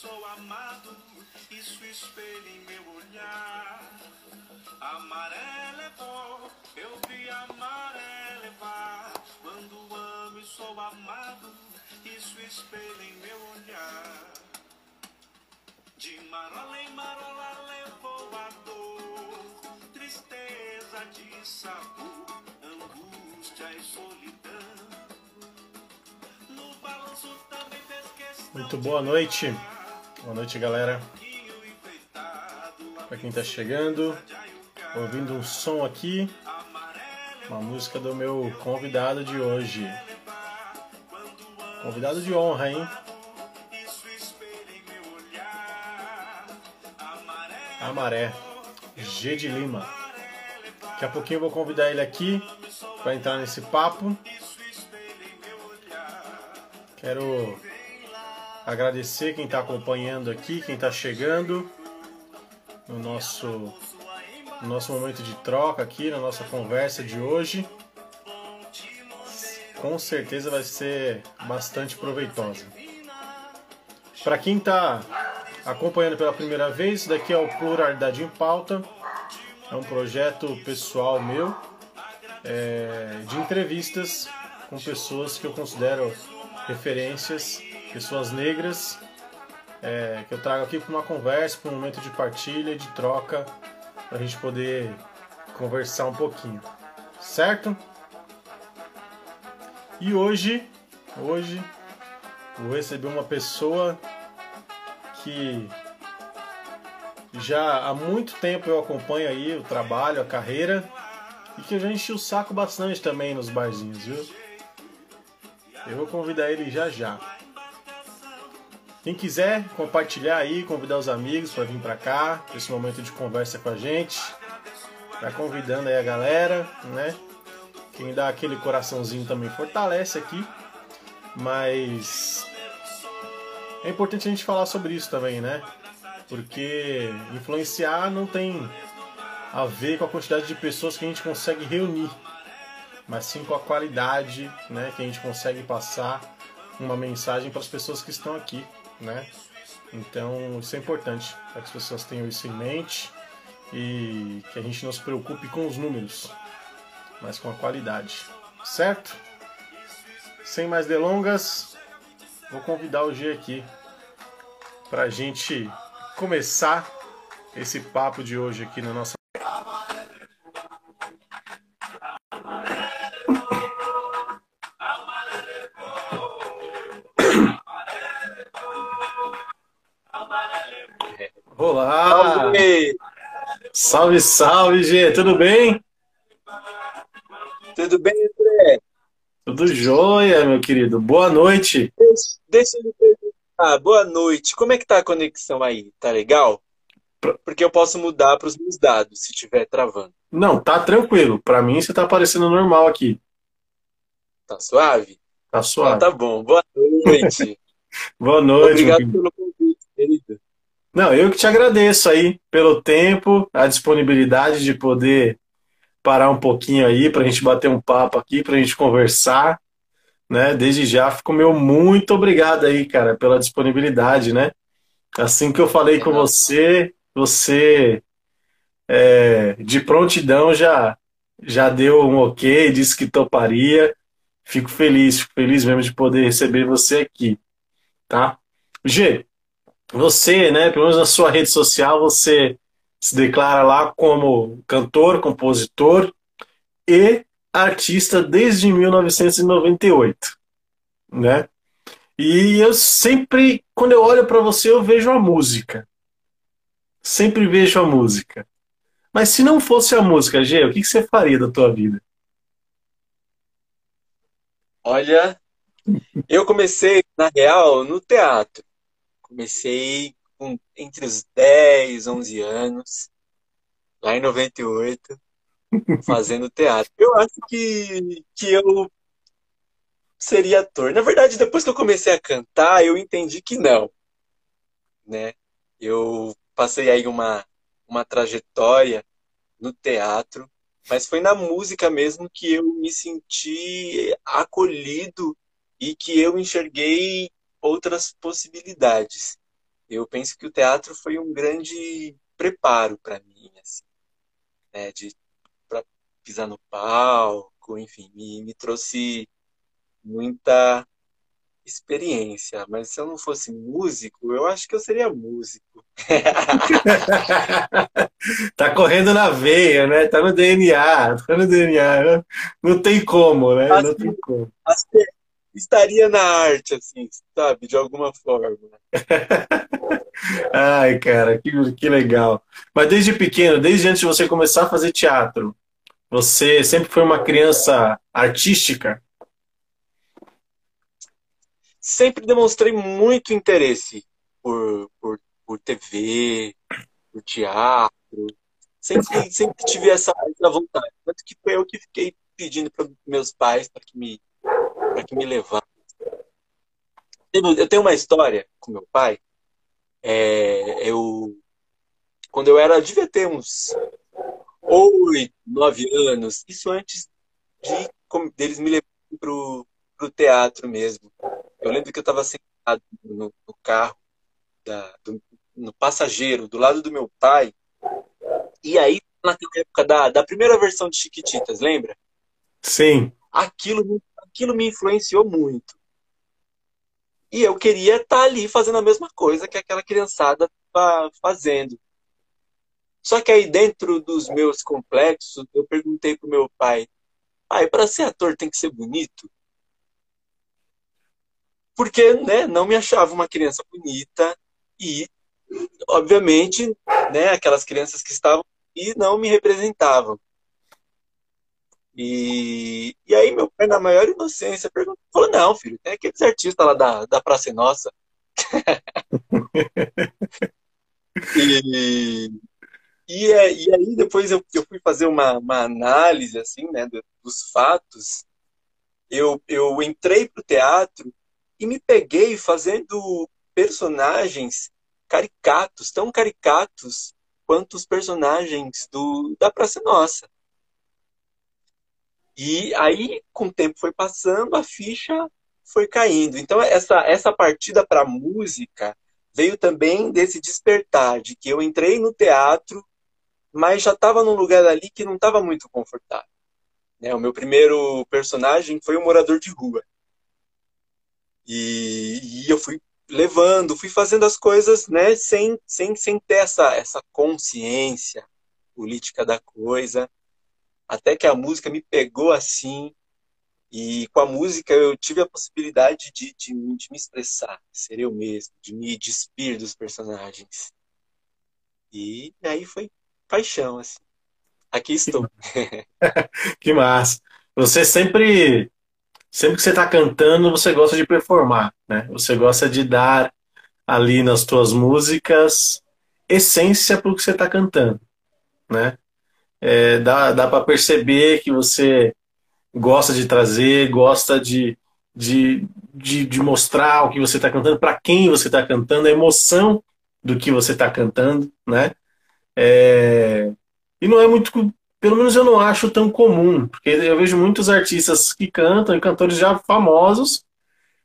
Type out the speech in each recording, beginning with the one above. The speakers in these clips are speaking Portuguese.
sou amado, isso espelha em meu olhar. Amarelo é bom, eu vi amarelo levar. Quando amo e sou amado, isso espelha em meu olhar. De marola em marola levou a dor, tristeza de sabor, angústia e solidão. No balanço também fez questão Muito boa noite. Boa noite, galera. Para quem tá chegando, ouvindo um som aqui, uma música do meu convidado de hoje. Convidado de honra, hein? Amaré, G de Lima. Daqui a pouquinho eu vou convidar ele aqui para entrar nesse papo. Quero agradecer quem está acompanhando aqui, quem está chegando no nosso, no nosso momento de troca aqui, na nossa conversa de hoje. Com certeza vai ser bastante proveitosa. Para quem está acompanhando pela primeira vez, isso daqui é o Pluralidade em Pauta. É um projeto pessoal meu é, de entrevistas com pessoas que eu considero referências, pessoas negras, é, que eu trago aqui para uma conversa, para um momento de partilha, de troca, para a gente poder conversar um pouquinho, certo? E hoje, hoje, vou receber uma pessoa que já há muito tempo eu acompanho aí o trabalho, a carreira e que eu já enchi o saco bastante também nos barzinhos, viu? Eu vou convidar ele já já. Quem quiser compartilhar aí, convidar os amigos para vir para cá, esse momento de conversa com a gente, tá convidando aí a galera, né? Quem dá aquele coraçãozinho também fortalece aqui, mas é importante a gente falar sobre isso também, né? Porque influenciar não tem a ver com a quantidade de pessoas que a gente consegue reunir, mas sim com a qualidade, né, que a gente consegue passar uma mensagem para as pessoas que estão aqui, né? Então isso é importante para que as pessoas tenham isso em mente e que a gente não se preocupe com os números, mas com a qualidade, certo? Sem mais delongas, vou convidar o G aqui para a gente começar esse papo de hoje aqui na nossa. Olá! Salve! Salve, salve, G! Tudo bem? Tudo bem, André? Tudo jóia, meu querido. Boa noite. Deixa, deixa eu me perguntar. Boa noite. Como é que tá a conexão aí? Tá legal? Porque eu posso mudar para os meus dados se estiver travando. Não, tá tranquilo. Para mim você tá aparecendo normal aqui. Tá suave? Tá Ah, suave. tá bom. Boa noite. Boa noite, Obrigado pelo convite, querido. Não, eu que te agradeço aí pelo tempo, a disponibilidade de poder parar um pouquinho aí pra gente bater um papo aqui, pra gente conversar, né? Desde já fico meu muito obrigado aí, cara, pela disponibilidade, né? Assim que eu falei com você, você é, de prontidão já já deu um ok, disse que toparia. Fico feliz, fico feliz mesmo de poder receber você aqui, tá? G, você, né, pelo menos na sua rede social, você se declara lá como cantor, compositor e artista desde 1998, né? E eu sempre, quando eu olho para você, eu vejo a música. Sempre vejo a música. Mas se não fosse a música, Gê, o que você faria da tua vida? Olha, eu comecei, na real, no teatro. Comecei com, entre os 10, 11 anos, lá em 98, fazendo teatro. Eu acho que, que eu seria ator. Na verdade, depois que eu comecei a cantar, eu entendi que não, né? Eu passei aí uma, uma trajetória no teatro, mas foi na música mesmo que eu me senti acolhido e que eu enxerguei outras possibilidades. eu penso que o teatro foi um grande preparo para mim, assim, né, de para pisar no palco, enfim, me, me trouxe muita experiência, mas se eu não fosse músico, eu acho que eu seria músico. tá correndo na veia, né? Tá no DNA, tá no DNA. Não tem como, né? Acho, não tem como. Que estaria na arte, assim, sabe? De alguma forma. Ai, cara, que, que legal. Mas desde pequeno, desde antes de você começar a fazer teatro, você sempre foi uma criança artística? Sempre demonstrei muito interesse por, por, por TV, por teatro. Sempre, sempre tive essa, vontade. Tanto que foi eu que fiquei pedindo para meus pais para que me para que me levasse. Eu tenho uma história com meu pai. É, eu quando eu era devia ter uns oito, nove anos. Isso antes de deles me levarem pro, pro teatro mesmo. Eu lembro que eu estava sentado no, no carro da, do, no passageiro do lado do meu pai. E aí naquela época da, da primeira versão de Chiquititas, lembra? Sim. Aquilo aquilo me influenciou muito. E eu queria estar tá ali fazendo a mesma coisa que aquela criançada estava fazendo. Só que aí, dentro dos meus complexos, eu perguntei pro meu pai: pai, para ser ator tem que ser bonito? Porque né, não me achava uma criança bonita e, obviamente, né, aquelas crianças que estavam e não me representavam. E, e aí meu pai, na maior inocência, perguntou, falou, não, filho, tem aqueles artistas lá da, da Praça Nossa. e, e, é, e, aí depois eu, eu fui fazer uma, uma análise, assim, né, dos fatos. Eu, eu entrei pro teatro e me peguei fazendo personagens caricatos, tão caricatos quanto os personagens do, da Praça Nossa. E aí, com o tempo foi passando, a ficha foi caindo. Então, essa, essa partida para música veio também desse despertar, de que eu entrei no teatro, mas já estava num lugar ali que não estava muito confortável. Né? O meu primeiro personagem foi um morador de rua. E, e, eu fui levando, fui fazendo as coisas né, sem, sem, sem ter essa, essa consciência política da coisa até que a música me pegou assim, e com a música eu tive a possibilidade de, de, de me expressar, ser eu mesmo, de me despir dos personagens. E aí foi paixão, assim. Aqui estou. que massa. Você sempre, sempre que você está cantando, você gosta de performar, né? Você gosta de dar ali nas tuas músicas essência para o que você está cantando, né? É, dá, dá para perceber que você gosta de trazer, gosta de, de, de, de mostrar o que você está cantando, para quem você está cantando, a emoção do que você está cantando, né? É, e não é muito, pelo menos eu não acho tão comum, porque eu vejo muitos artistas que cantam, e cantores já famosos,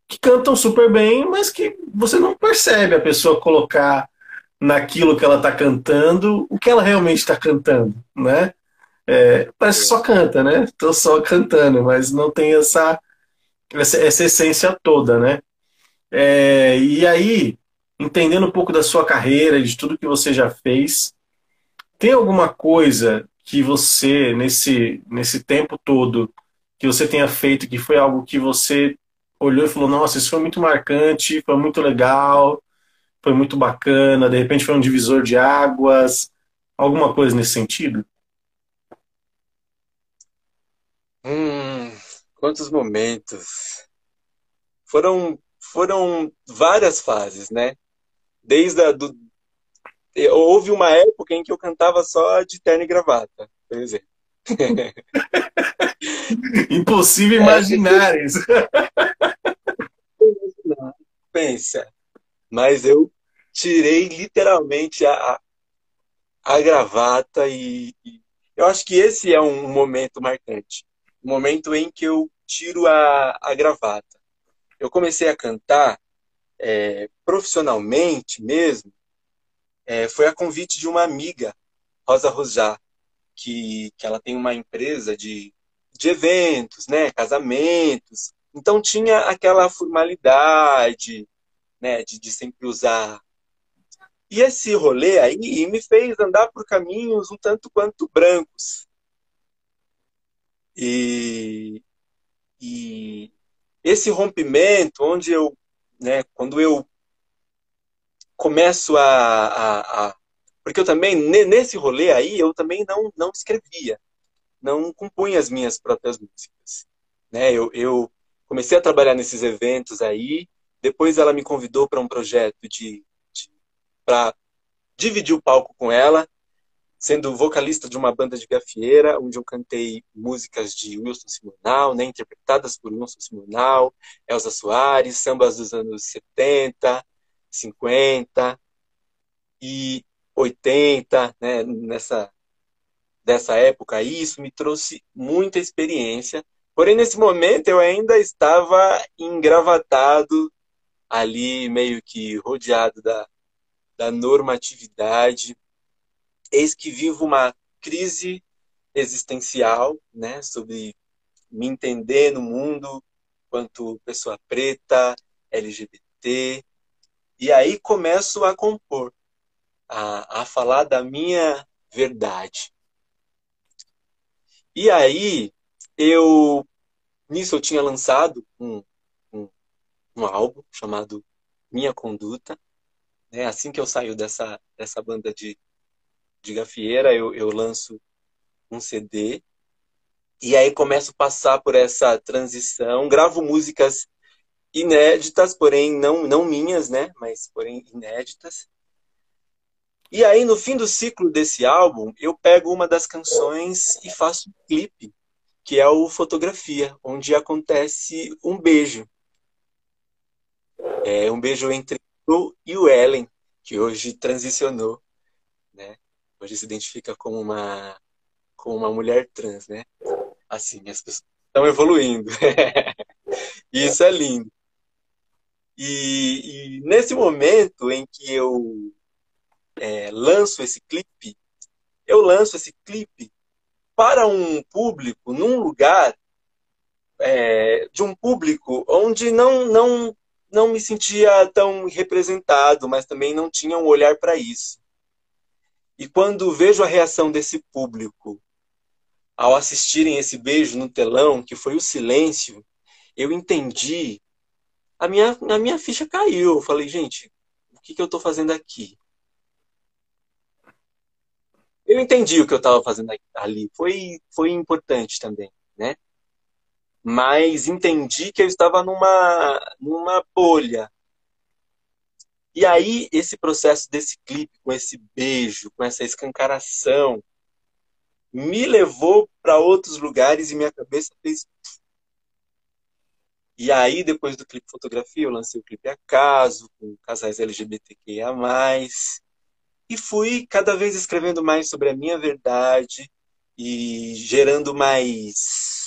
que cantam super bem, mas que você não percebe a pessoa colocar naquilo que ela está cantando, o que ela realmente está cantando, né? É, parece que só canta, né? Estou só cantando, mas não tem essa, essa, essa essência toda, né? É, e aí, entendendo um pouco da sua carreira, de tudo que você já fez, tem alguma coisa que você, nesse, nesse tempo todo, que você tenha feito, que foi algo que você olhou e falou, nossa, isso foi muito marcante, foi muito legal, foi muito bacana, de repente foi um divisor de águas, alguma coisa nesse sentido? Hum, quantos momentos. Foram, foram várias fases, né? Desde a, do, houve uma época em que eu cantava só de terno e gravata, por exemplo. Impossível imaginar isso. Pensa. Mas eu tirei literalmente a, a gravata e, e, eu acho que esse é um momento marcante. O um momento em que eu tiro a, a gravata. Eu comecei a cantar é, profissionalmente mesmo, é, foi a convite de uma amiga, Rosa Rojá, que, que ela tem uma empresa de, de eventos, né, casamentos. Então tinha aquela formalidade, né, de, de sempre usar. E esse rolê aí me fez andar por caminhos um tanto quanto brancos. E, e esse rompimento, onde eu, né, quando eu começo a, a, a, porque eu também nesse rolê aí eu também não não escrevia não compunha as minhas próprias músicas né eu, eu comecei a trabalhar nesses eventos aí depois ela me convidou para um projeto de, de para dividir o palco com ela sendo vocalista de uma banda de gafieira onde eu cantei músicas de Wilson Simonal né interpretadas por Wilson Simonal Elza Soares sambas dos anos 70 50 e 80, né, nessa dessa época aí, isso me trouxe muita experiência. Porém, nesse momento eu ainda estava engravatado ali, meio que rodeado da, da normatividade. Eis que vivo uma crise existencial, né, sobre me entender no mundo quanto pessoa preta, LGBT, e aí começo a compor, a, a falar da minha verdade. E aí, eu. Nisso eu tinha lançado um, um, um álbum chamado Minha Conduta. Né? Assim que eu saio dessa, dessa banda de, de gafieira, eu, eu lanço um CD. E aí começo a passar por essa transição, gravo músicas inéditas, porém não, não minhas, né? Mas porém inéditas. E aí, no fim do ciclo desse álbum, eu pego uma das canções e faço um clipe, que é o Fotografia, onde acontece um beijo. É um beijo entre eu e o Ellen, que hoje transicionou, né? Hoje se identifica como uma, como uma mulher trans, né? Assim, as pessoas estão evoluindo. isso é lindo. E, e nesse momento em que eu é, lanço esse clipe, eu lanço esse clipe para um público, num lugar é, de um público onde não, não, não me sentia tão representado, mas também não tinha um olhar para isso. E quando vejo a reação desse público ao assistirem esse beijo no telão, que foi o silêncio, eu entendi a minha, a minha ficha caiu. Eu falei, gente, o que, que eu estou fazendo aqui? Eu entendi o que eu estava fazendo ali. Foi, foi importante também, né? Mas entendi que eu estava numa, numa bolha. E aí, esse processo desse clipe, com esse beijo, com essa escancaração, me levou para outros lugares e minha cabeça fez e aí, depois do clipe fotografia, eu lancei o clipe Acaso, com casais LGBTQIA+, e fui cada vez escrevendo mais sobre a minha verdade e gerando mais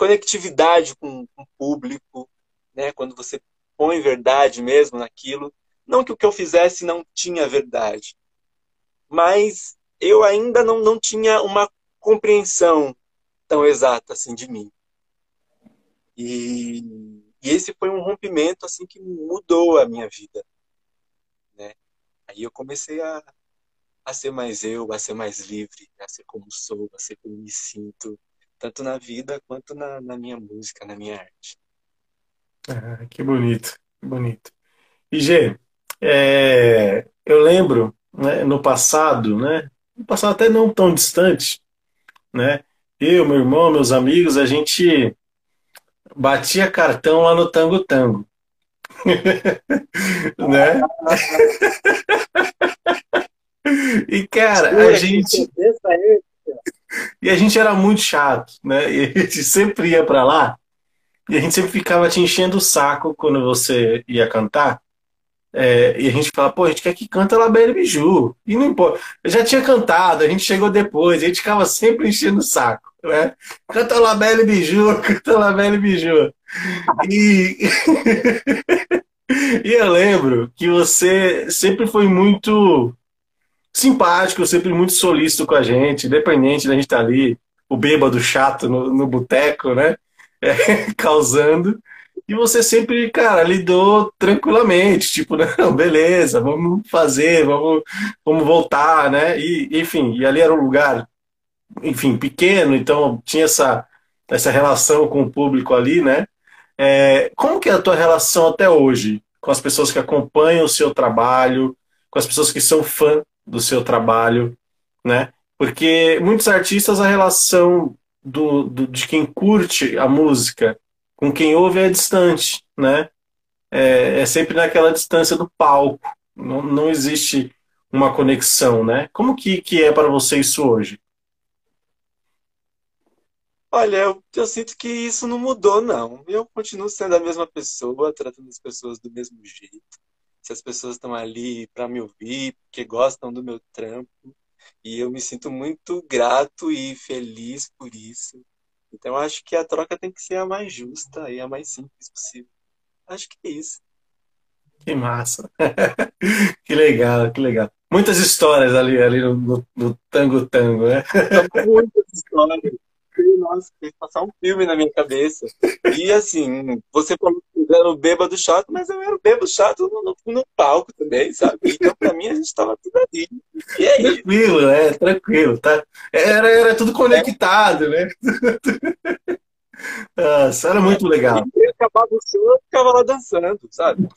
conectividade com, com o público, né? Quando você põe verdade mesmo naquilo. Não que o que eu fizesse não tinha verdade, mas eu ainda não, não tinha uma compreensão tão exata assim de mim. E, e esse foi um rompimento assim que mudou a minha vida. Né? Aí eu comecei a, a ser mais eu, a ser mais livre, a ser como sou, a ser como me sinto, tanto na vida quanto na, na minha música, na minha arte. Ah, que bonito, que bonito. E Gê, é, eu lembro né, no passado, né, no passado até não tão distante, né, eu, meu irmão, meus amigos, a gente batia cartão lá no Tango Tango. né? e cara, a gente e a gente era muito chato, né? E a gente sempre ia para lá e a gente sempre ficava te enchendo o saco quando você ia cantar. É, e a gente fala, pô, a gente quer que canta La Belle Biju. E não importa. Eu já tinha cantado, a gente chegou depois, a gente ficava sempre enchendo o saco. Né? Canta La Belle Biju, canta La Belle Biju. E... E eu lembro que você sempre foi muito simpático, sempre muito solícito com a gente, independente da gente estar ali, o bêbado chato no, no boteco, né? É, causando. E você sempre, cara, lidou tranquilamente, tipo, não, beleza, vamos fazer, vamos, vamos voltar, né? E, enfim, e ali era um lugar, enfim, pequeno, então tinha essa, essa relação com o público ali, né? É, como que é a tua relação até hoje com as pessoas que acompanham o seu trabalho, com as pessoas que são fã do seu trabalho, né? Porque muitos artistas a relação do, do, de quem curte a música com quem ouve é distante, né? É, é sempre naquela distância do palco. Não, não existe uma conexão, né? Como que, que é para você isso hoje? Olha, eu, eu sinto que isso não mudou, não. Eu continuo sendo a mesma pessoa, tratando as pessoas do mesmo jeito. Se as pessoas estão ali para me ouvir, porque gostam do meu trampo, e eu me sinto muito grato e feliz por isso. Então, acho que a troca tem que ser a mais justa e a mais simples possível. Acho que é isso. Que massa. que legal, que legal. Muitas histórias ali, ali no, no, no Tango Tango, né? Muitas histórias nossa, fez passar um filme na minha cabeça. E assim, você falou era o bêbado chato, mas eu era o bêbado chato no, no, palco também, sabe? Então, pra mim, a gente tava tudo ali. E é tranquilo, né? Tranquilo, tá? Era, era tudo conectado, né? Nossa, era muito legal. E acabava o show, eu ficava lá dançando, sabe?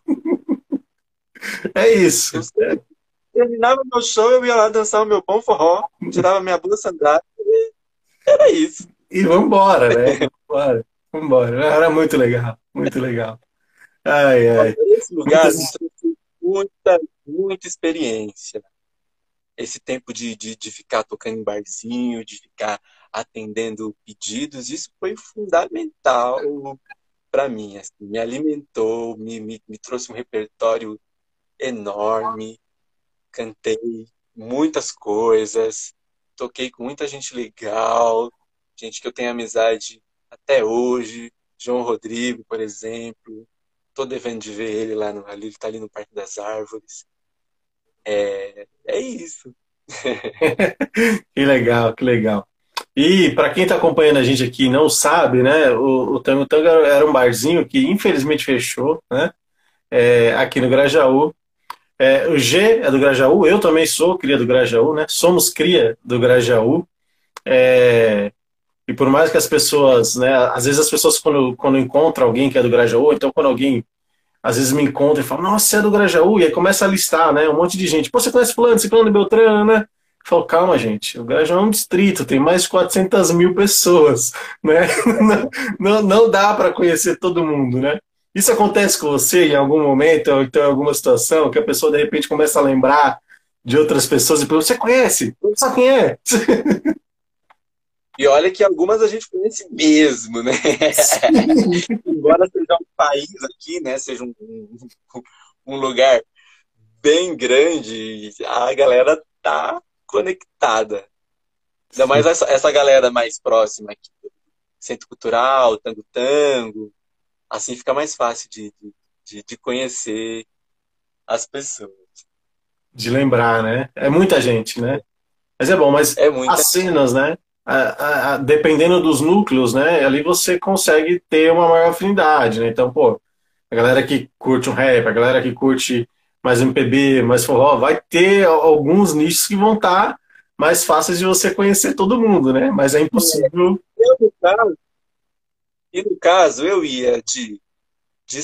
É isso. Eu, terminava meu show, eu ia lá dançar o meu bom forró, tirava minha blusa sandália e era isso. E vambora, né? Vambora. Vambora. Era muito legal, muito legal. Ai, ai. Esse lugar trouxe muita, muita experiência. Esse tempo de, de, de ficar tocando em barzinho, de ficar atendendo pedidos, isso foi fundamental para mim. Assim, me alimentou, me, me, me trouxe um repertório enorme, cantei muitas coisas, toquei com muita gente legal, gente que eu tenho amizade até hoje, João Rodrigo, por exemplo. Tô devendo de ver ele lá no ali, ele tá ali no Parque das Árvores. É, é isso. que legal, que legal. E para quem está acompanhando a gente aqui não sabe, né? O, o Tango Tango era um barzinho que infelizmente fechou, né? É, aqui no Grajaú. É, o G é do Grajaú, eu também sou cria do Grajaú, né? Somos cria do Grajaú. É, e por mais que as pessoas, né? Às vezes as pessoas quando, quando encontram alguém que é do Grajaú, então quando alguém às vezes me encontra e fala, nossa, você é do Grajaú, e aí começa a listar, né? Um monte de gente. Pô, você conhece fulano, ciclano, Beltrano, né? Eu falo, calma, gente, o Grajaú é um distrito, tem mais de 400 mil pessoas, né? Não, não, dá para conhecer todo mundo, né? Isso acontece com você em algum momento, ou então em alguma situação, que a pessoa de repente começa a lembrar de outras pessoas e pergunta, você conhece? Sabe quem é? E olha que algumas a gente conhece mesmo, né? Embora seja um país aqui, né? Seja um, um lugar bem grande, a galera tá conectada. Ainda mais essa, essa galera mais próxima aqui. Centro Cultural, Tango Tango, Assim fica mais fácil de, de, de conhecer as pessoas. De lembrar, né? É muita gente, né? Mas é bom, mas é as cenas, né? A, a, dependendo dos núcleos, né? Ali você consegue ter uma maior afinidade, né? Então, pô, a galera que curte um rap, a galera que curte mais MPB, mais forró, vai ter alguns nichos que vão estar mais fáceis de você conhecer todo mundo, né? Mas é impossível. Eu, no caso, e no caso, eu ia de, de,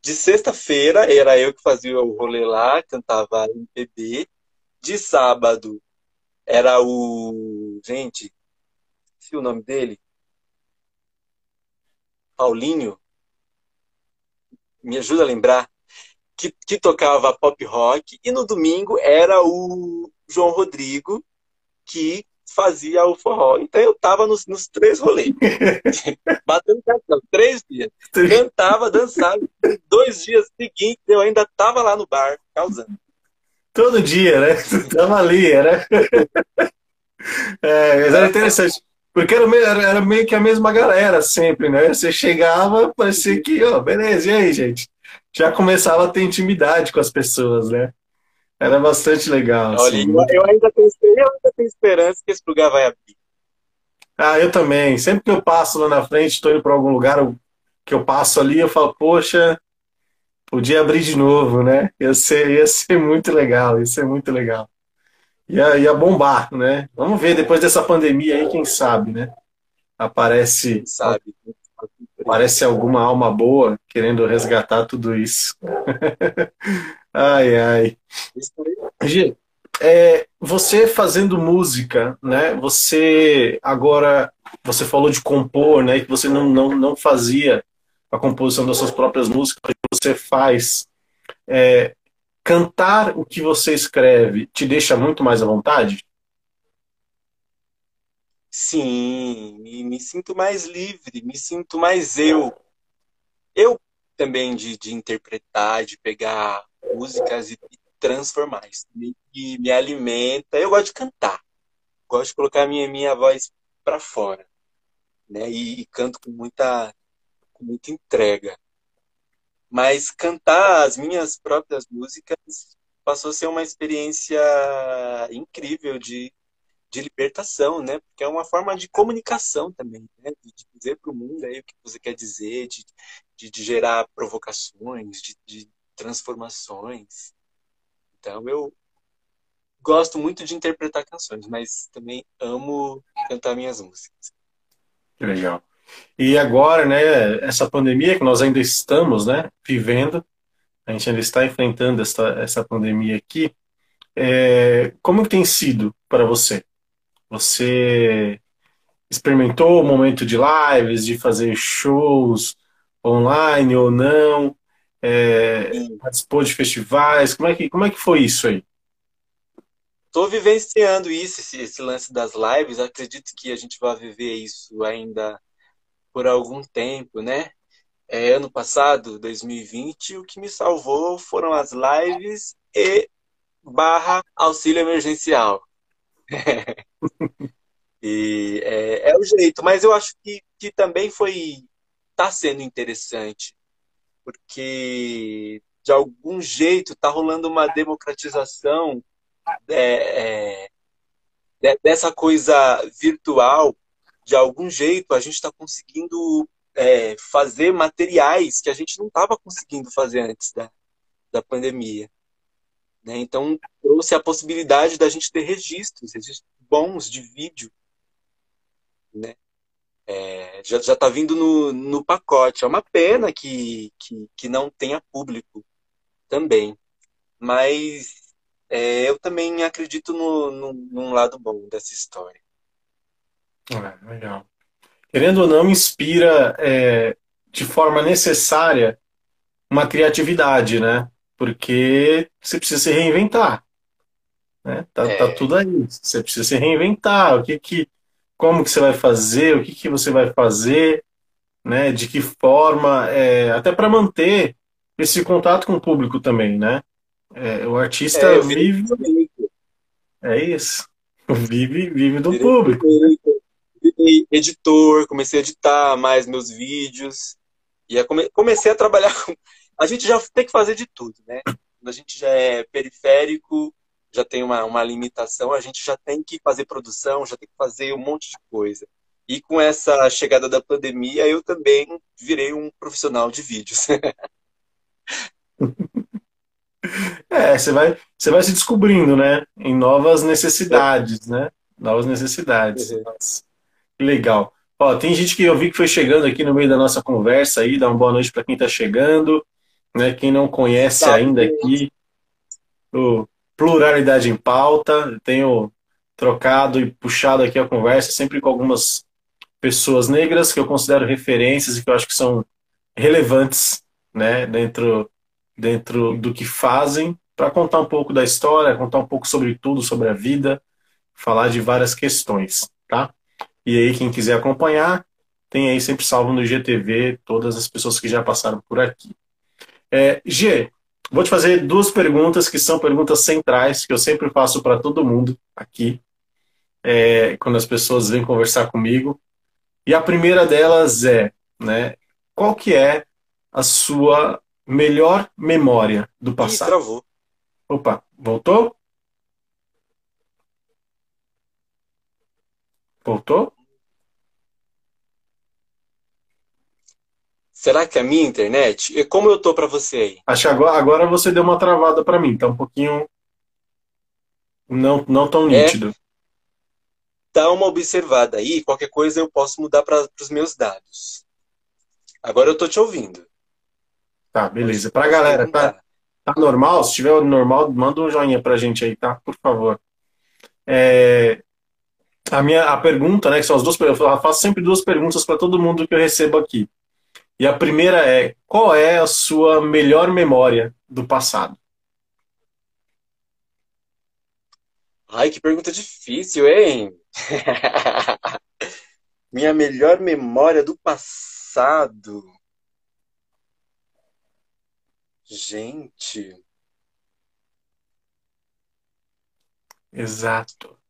de sexta-feira, era eu que fazia o rolê lá, cantava MPB. De sábado, era o. Gente, se o nome dele? Paulinho. Me ajuda a lembrar. Que, que tocava pop rock. E no domingo era o João Rodrigo, que fazia o forró. Então eu tava nos, nos três rolês. Batendo cartão, três dias. Cantava, dançava. Dois dias seguintes eu ainda tava lá no bar, causando. Todo dia, né? Tava ali, era. É, mas era interessante. Porque era meio, era meio que a mesma galera sempre, né? Você chegava, parecia que, ó, beleza, e aí, gente? já começava a ter intimidade com as pessoas, né? Era bastante legal. Olha, assim. eu, eu ainda tenho, eu ainda tenho esperança que esse lugar vai abrir. Ah, eu também. Sempre que eu passo lá na frente, estou indo para algum lugar que eu passo ali, eu falo, poxa, podia abrir de novo, né? Ia ser, ia ser muito legal, ia ser muito legal. Ia, ia bombar, né? Vamos ver, depois dessa pandemia aí, quem sabe, né? Aparece, Sabe? aparece alguma alma boa querendo resgatar tudo isso. ai, ai. Gi, é, você fazendo música, né? Você agora, você falou de compor, né? Que você não, não, não fazia a composição das suas próprias músicas, que você faz. É, cantar o que você escreve te deixa muito mais à vontade? Sim, me, me sinto mais livre, me sinto mais eu. Eu também de, de interpretar, de pegar músicas e transformar. Isso me, me alimenta. Eu gosto de cantar. Gosto de colocar minha, minha voz para fora. Né? E, e canto com muita, com muita entrega. Mas cantar as minhas próprias músicas passou a ser uma experiência incrível de, de libertação, né? Porque é uma forma de comunicação também, né? De, dizer para o mundo aí o que você quer dizer, de, de, de gerar provocações, de, de transformações. Então eu gosto muito de interpretar canções, mas também amo cantar minhas músicas. Que legal. E agora, né, essa pandemia que nós ainda estamos, né, vivendo, a gente ainda está enfrentando essa, essa pandemia aqui, é, como tem sido para você? Você experimentou o momento de lives, de fazer shows online ou não? É, participou de festivais? Como é que, como é que foi isso aí? Estou vivenciando isso, esse, esse lance das lives. Acredito que a gente vai viver isso ainda por algum tempo, né? É, ano passado, 2020, o que me salvou foram as lives e barra auxílio emergencial. e é, é, o jeito, mas eu acho que, que também foi está sendo interessante, porque de algum jeito está rolando uma democratização é, é, dessa coisa virtual de algum jeito, a gente está conseguindo é, fazer materiais que a gente não estava conseguindo fazer antes da, da pandemia. Né? Então, trouxe a possibilidade da gente ter registros, registros bons de vídeo. Né? É, já está vindo no, no pacote. É uma pena que, que, que não tenha público também. Mas é, eu também acredito no, no, num lado bom dessa história. É, legal. Querendo ou não, inspira é, de forma necessária uma criatividade, né? Porque você precisa se reinventar. Né? Tá, É. tá tudo aí. Você precisa se reinventar. O que que, como que você vai fazer? O que que você vai fazer? Né? De que forma? é, até para manter esse contato com o público também, né? É, o artista É, vive, é isso. Vive, vive do público. Virei editor, comecei a editar mais meus vídeos. E comecei a trabalhar com. A gente já tem que fazer de tudo, né? Quando a gente já é periférico, já tem uma, uma limitação, a gente já tem que fazer produção, já tem que fazer um monte de coisa. E com essa chegada da pandemia, eu também virei um profissional de vídeos. É, você vai, você vai se descobrindo, né? Em novas necessidades, né? Novas necessidades. Uhum. Legal. Ó, tem gente que eu vi que foi chegando aqui no meio da nossa conversa aí, dá uma boa noite para quem está chegando, né? Quem não conhece Tá. ainda aqui, o Pluralidade em Pauta, eu tenho trocado e puxado aqui a conversa sempre com algumas pessoas negras que eu considero referências e que eu acho que são relevantes, né? Dentro dentro do que fazem, para contar um pouco da história, contar um pouco sobre tudo, sobre a vida, falar de várias questões, tá? E aí, quem quiser acompanhar, tem aí sempre salvo no IGTV todas as pessoas que já passaram por aqui. É, G, vou te fazer duas perguntas que são perguntas centrais, que eu sempre faço para todo mundo aqui, é, quando as pessoas vêm conversar comigo. E a primeira delas é, né, qual que é a sua melhor memória do Ih, passado? travou. Opa, voltou? Voltou? Será que é a minha internet? E como eu tô pra você aí? Acho que agora, agora você deu uma travada para mim, tá um pouquinho não, não tão É, nítido. dá uma observada aí, qualquer coisa eu posso mudar para os meus dados. Agora eu tô te ouvindo. Tá, beleza. Pra galera, tá, tá normal? Se tiver normal, manda um joinha pra gente aí, tá? Por favor. É, a minha a pergunta, né, que são as duas, eu faço sempre duas perguntas para todo mundo que eu recebo aqui. E a primeira é: qual é a sua melhor memória do passado? Ai, que pergunta difícil, hein? Minha melhor memória do passado. Gente, Exato.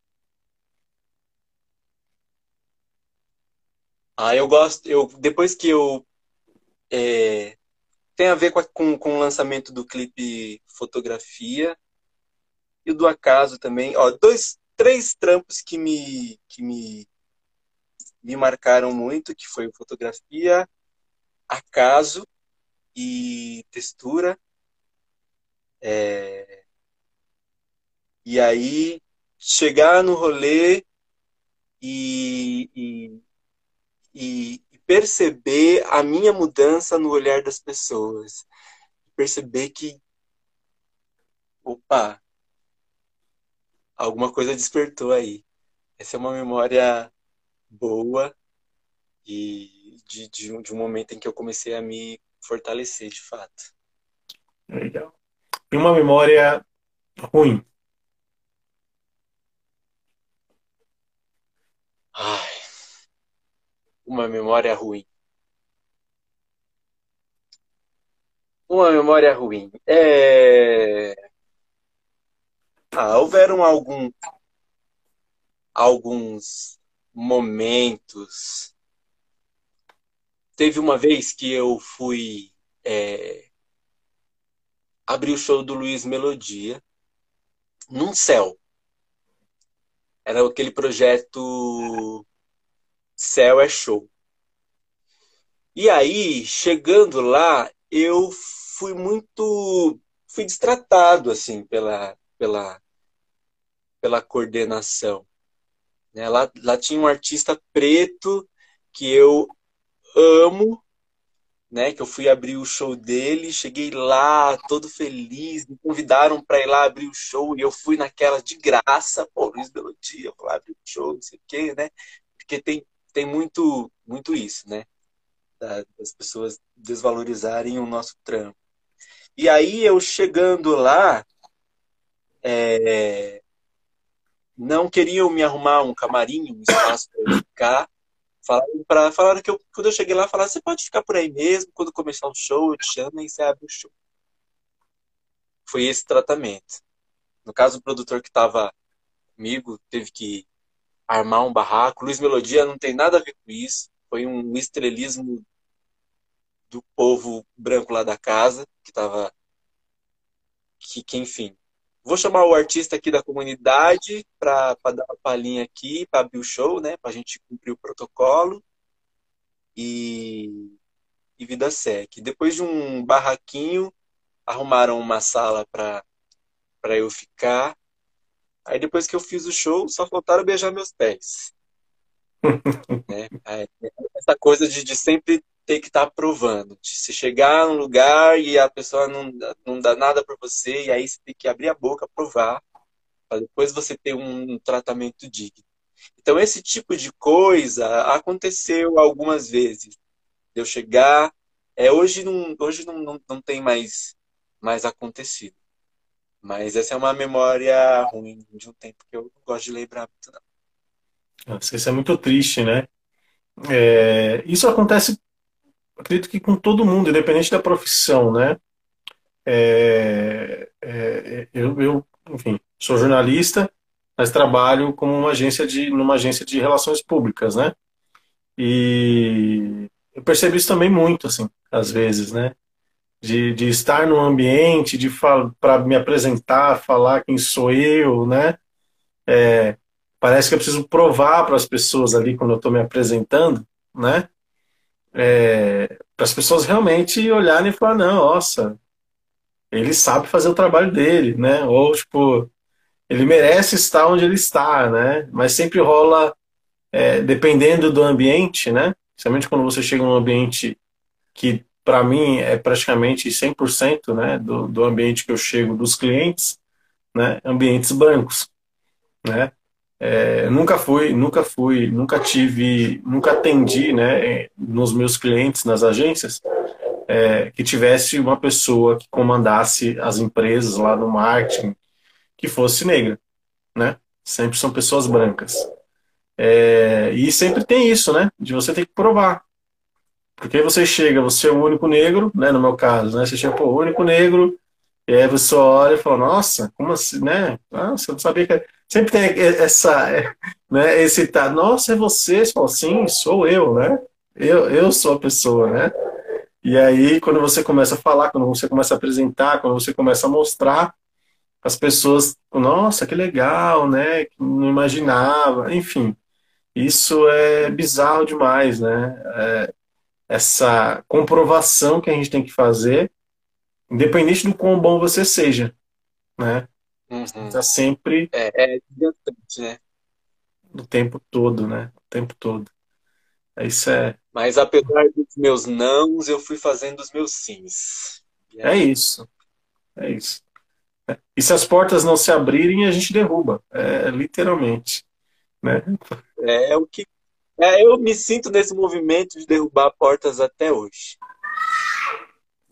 Ah, eu gosto, eu depois que eu é, tem a ver com, a- com, com o lançamento do clipe Fotografia e do Acaso também. Ó, dois, três trampos que me que me, me marcaram muito, que foi Fotografia, Acaso e Textura. É, e aí chegar no rolê e, e, e perceber a minha mudança no olhar das pessoas. Perceber que, opa, alguma coisa despertou aí. Essa é uma memória boa e de, de, um, de um momento em que eu comecei a me fortalecer de fato. Legal. E uma memória ruim? Ai, uma memória ruim. Uma memória ruim. É... Ah, houveram algum, alguns momentos. Teve uma vez que eu fui é, abrir o show do Luiz Melodia num céu. Era aquele projeto Céu é Show. E aí, chegando lá, eu fui muito, fui destratado assim pela pela pela coordenação. Né? Lá, lá tinha um artista preto que eu amo, né? Que eu fui abrir o show dele, cheguei lá todo feliz, me convidaram para ir lá abrir o show e eu fui naquela de graça, pô, Luiz Melodia, vou lá abrir o show, não sei o quê, né? Porque tem, tem muito, muito isso, né? Das pessoas desvalorizarem o nosso trampo. E aí eu chegando lá, é, não queriam me arrumar um camarim, um espaço para eu ficar. Falaram, pra, falaram que eu, quando eu cheguei lá, falaram: você pode ficar por aí mesmo, quando começar o show, eu te chamo e você abre o show. Foi esse tratamento. No caso, o produtor que estava comigo teve que armar um barraco. Luiz Melodia não tem nada a ver com isso. Foi um estrelismo do povo branco lá da casa, que estava. Que, que, enfim. Vou chamar o artista aqui da comunidade para dar uma palhinha aqui, para abrir o show, né? Para a gente cumprir o protocolo. E, e vida segue. Depois de um barraquinho, arrumaram uma sala para eu ficar. Aí depois que eu fiz o show, só faltaram beijar meus pés. né? Essa coisa de, de sempre ter que estar tá provando. De se chegar num lugar e a pessoa não, não dá nada para você, e aí você tem que abrir a boca, provar, para depois você ter um tratamento digno. Então, esse tipo de coisa aconteceu algumas vezes. Eu chegar. É, hoje não, hoje não, não, não tem mais, mais acontecido. Mas essa é uma memória ruim de um tempo que eu gosto de lembrar muito, não. Nossa, isso é muito triste, né? É, isso acontece, acredito que com todo mundo, independente da profissão, né? É, é, eu, eu, enfim, sou jornalista, mas trabalho como uma agência de, numa agência de relações públicas, né? E eu percebo isso também muito, assim, às vezes, né? De, de estar no ambiente, de para me apresentar, falar quem sou eu, né? É, parece que eu preciso provar para as pessoas ali quando eu estou me apresentando, né? É, para as pessoas realmente olharem e falar, não, nossa, ele sabe fazer o trabalho dele, né? Ou tipo, ele merece estar onde ele está, né? Mas sempre rola, é, dependendo do ambiente, né? Principalmente quando você chega num ambiente que para mim é praticamente 100% né, do, do ambiente que eu chego dos clientes, né, ambientes brancos, né? É, nunca fui, nunca fui, nunca tive, nunca atendi, né, nos meus clientes nas agências, é, que tivesse uma pessoa que comandasse as empresas lá no marketing que fosse negra, né? Sempre são pessoas brancas. É, e sempre tem isso, né? De você ter que provar. Porque aí você chega, você é o único negro, né? No meu caso, né? Você chega, pô, o único negro, e aí você olha e fala, nossa, como assim, né? Nossa, eu não sabia que. Sempre tem essa, né? Esse tá, nossa, é você? Você fala, sim, sou eu, né? Eu, eu sou a pessoa, né? E aí, quando você começa a falar, quando você começa a apresentar, quando você começa a mostrar, as pessoas, nossa, que legal, né? Não imaginava, enfim. Isso é bizarro demais, né? É, essa comprovação que a gente tem que fazer, independente do quão bom você seja, né? Uhum. Está sempre é, é né? O tempo todo, né? O tempo todo. Isso é. Mas apesar dos meus nãos, eu fui fazendo os meus sims. É isso. É isso. E se as portas não se abrirem, a gente derruba. É, literalmente. Né? É, é o que é, eu me sinto nesse movimento de derrubar portas até hoje.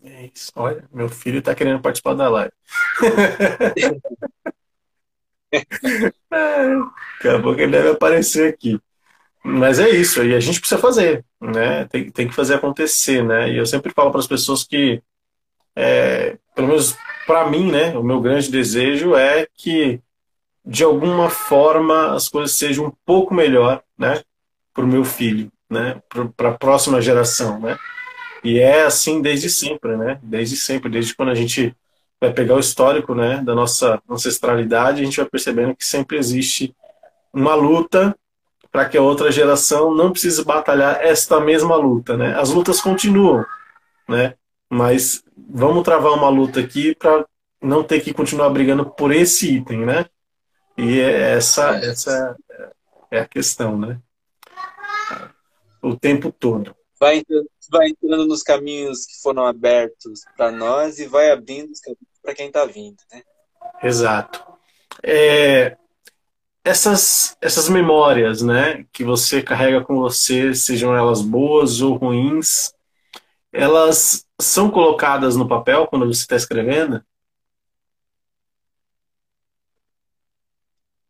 É isso. Olha, meu filho está querendo participar da live. Acabou que ele deve aparecer aqui. Mas é isso, e a gente precisa fazer, né? Tem, tem que fazer acontecer, né? E eu sempre falo para as pessoas que, é, pelo menos para mim, né? O meu grande desejo é que, de alguma forma, as coisas sejam um pouco melhor, né? Para o meu filho, né? Para a próxima geração, né? E é assim desde sempre, né? Desde sempre, desde quando a gente vai pegar o histórico, né, da nossa ancestralidade, a gente vai percebendo que sempre existe uma luta para que a outra geração não precise batalhar esta mesma luta, né? As lutas continuam, né? Mas vamos travar uma luta aqui para não ter que continuar brigando por esse item, né? E é essa essa é a questão, né? O tempo todo. Vai entrando, vai entrando nos caminhos que foram abertos para nós e vai abrindo os caminhos para quem está vindo, né? Exato. É, essas, essas memórias, né, que você carrega com você, sejam elas boas ou ruins, elas são colocadas no papel quando você está escrevendo?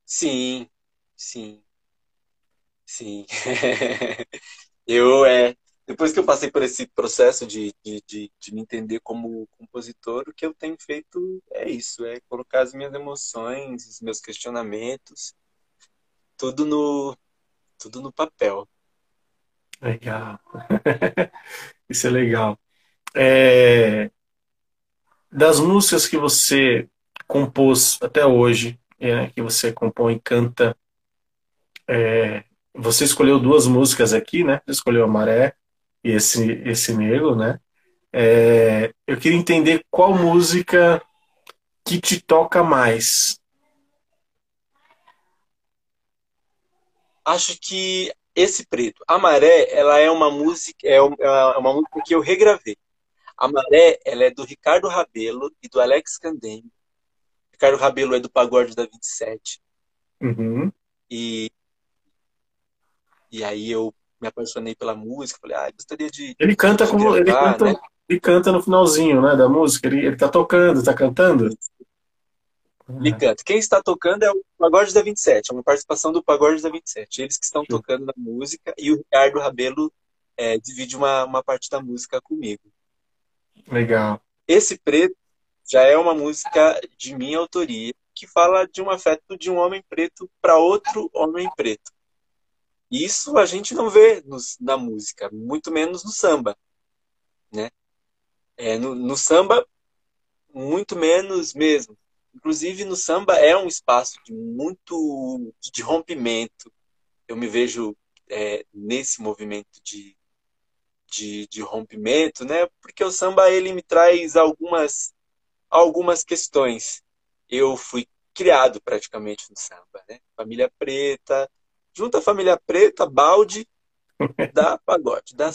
Sim, sim, sim. Eu, é, depois que eu passei por esse processo de, de, de, de, me entender como compositor, o que eu tenho feito é isso, é colocar as minhas emoções, os meus questionamentos, tudo no, tudo no papel. Legal. isso é legal. É, das músicas que você compôs até hoje, é, que você compõe e canta, é, você escolheu duas músicas aqui, né? Você escolheu a Maré e esse, esse Negro, né? É, eu queria entender qual música que te toca mais. Acho que esse preto, a Maré, ela é uma música, é, é uma música que eu regravei. A Maré, ela é do Ricardo Rabelo e do Alex Candem. Ricardo Rabelo é do Pagode da 27. Uhum. E e aí eu me apaixonei pela música, falei, ah, gostaria de. Ele canta de como. ele, canta, né? ele canta no finalzinho, né, da música. Ele, ele tá tocando, tá cantando? Ele canta. Quem está tocando é o Pagode da 27, é uma participação do Pagode da 27. Eles que estão tocando a música e o Ricardo Rabelo é, divide uma, uma parte da música comigo. Legal. Esse preto já é uma música de minha autoria que fala de um afeto de um homem preto para outro homem preto. Isso a gente não vê nos, na música, muito menos no samba, né? É, no, no samba, muito menos mesmo. Inclusive, no samba é um espaço de muito de rompimento. Eu me vejo é, nesse movimento de, de, de, rompimento, né? Porque o samba ele me traz algumas algumas questões. Eu fui criado praticamente no samba, né? Família preta, junta a família preta, balde, da pagode, da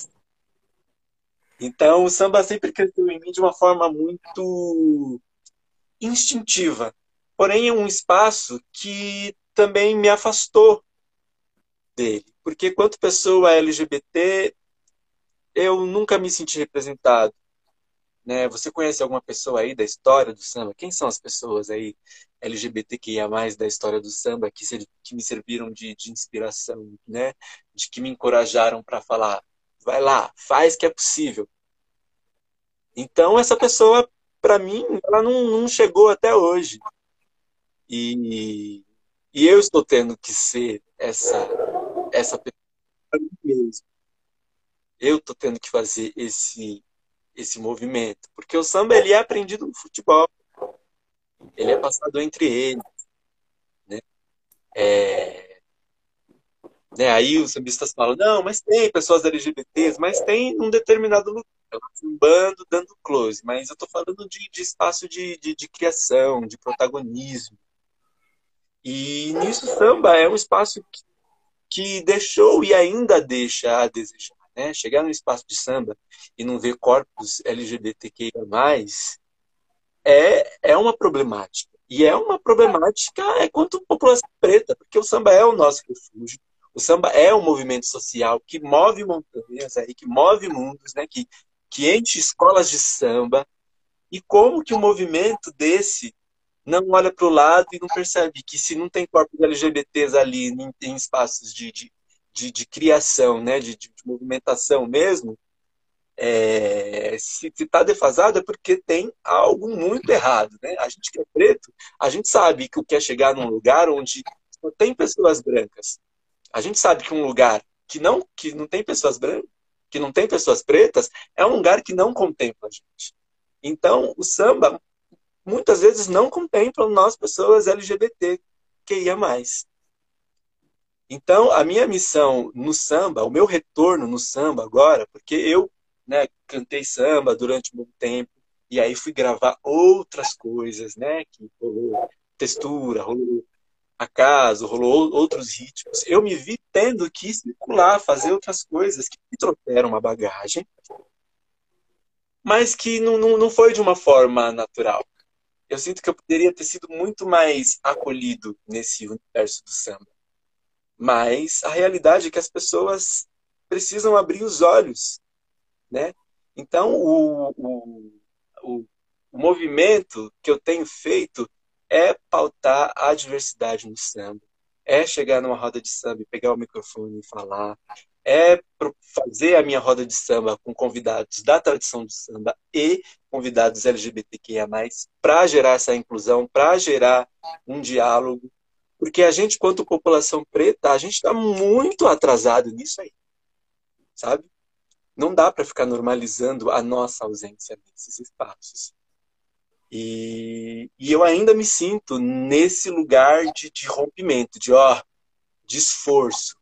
então, o samba sempre cresceu em mim de uma forma muito instintiva. Porém, é um espaço que também me afastou dele. Porque, quanto pessoa LGBT, eu nunca me senti representado. Né? Você conhece alguma pessoa aí da história do samba? Quem são as pessoas aí LGBTQIA+, da história do samba que, que me serviram de, de inspiração, né? De que me encorajaram para falar, vai lá, faz que é possível. Então, essa pessoa, para mim, ela não, não, chegou até hoje. E, e eu estou tendo que ser essa, essa pessoa mim mesmo. Eu estou tendo que fazer esse, esse movimento. Porque o samba ele é aprendido no futebol. Ele é passado entre eles. Né? É, né? Aí os sambistas falam, não, mas tem pessoas LGBTs, mas tem um determinado lugar, um bando dando close. Mas eu estou falando de, de espaço de, de, de, criação, de protagonismo. E nisso samba é um espaço que, que deixou e ainda deixa a desejar. Né? Chegar no espaço de samba e não ver corpos LGBTQIA+, é, é uma problemática. E é uma problemática é quanto população preta, porque o samba é o nosso refúgio, o samba é um movimento social que move montanhas, aí, que move mundos, né? que, que enche escolas de samba. E como que um movimento desse não olha para o lado e não percebe que se não tem corpos LGBTs ali em, em espaços de, de, de, de, criação, né? de, de movimentação mesmo, é, se está defasado é porque tem algo muito errado. Né? A gente que é preto, a gente sabe que o que é chegar num lugar onde só tem pessoas brancas, a gente sabe que um lugar que não, que não tem pessoas brancas, que não tem pessoas pretas, é um lugar que não contempla a gente. Então, o samba muitas vezes não contempla nós pessoas LGBT que ia mais. Então, a minha missão no samba, o meu retorno no samba agora, porque eu né, cantei samba durante muito tempo, e aí fui gravar outras coisas, né, que rolou textura, rolou acaso, rolou outros ritmos. Eu me vi tendo que circular, fazer outras coisas que me trouxeram uma bagagem, mas que não, não, não foi de uma forma natural. Eu sinto que eu poderia ter sido muito mais acolhido nesse universo do samba. Mas a realidade é que as pessoas precisam abrir os olhos, né? Então, o, o, o, o movimento que eu tenho feito é pautar a diversidade no samba, é chegar numa roda de samba e pegar o microfone e falar, é fazer a minha roda de samba com convidados da tradição do samba e convidados LGBTQIA+, para gerar essa inclusão, para gerar um diálogo, porque a gente, quanto população preta, a gente está muito atrasado nisso aí, sabe? Não dá para ficar normalizando a nossa ausência nesses espaços. E, e eu ainda me sinto nesse lugar de, de rompimento, de, ó, de esforço.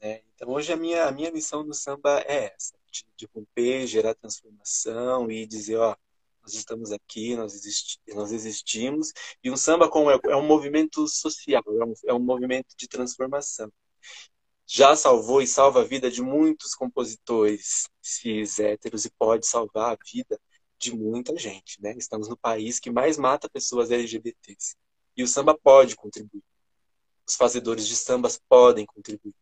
É, então hoje a minha, a minha missão no samba é essa, de, de romper, gerar transformação e dizer, ó, nós estamos aqui, nós, existi nós existimos. E um samba como é, é um movimento social, é um, é um movimento de transformação. Já salvou e salva a vida de muitos compositores cis héteros e pode salvar a vida de muita gente, né? Estamos no país que mais mata pessoas LGBTs. E o samba pode contribuir. Os fazedores de sambas podem contribuir.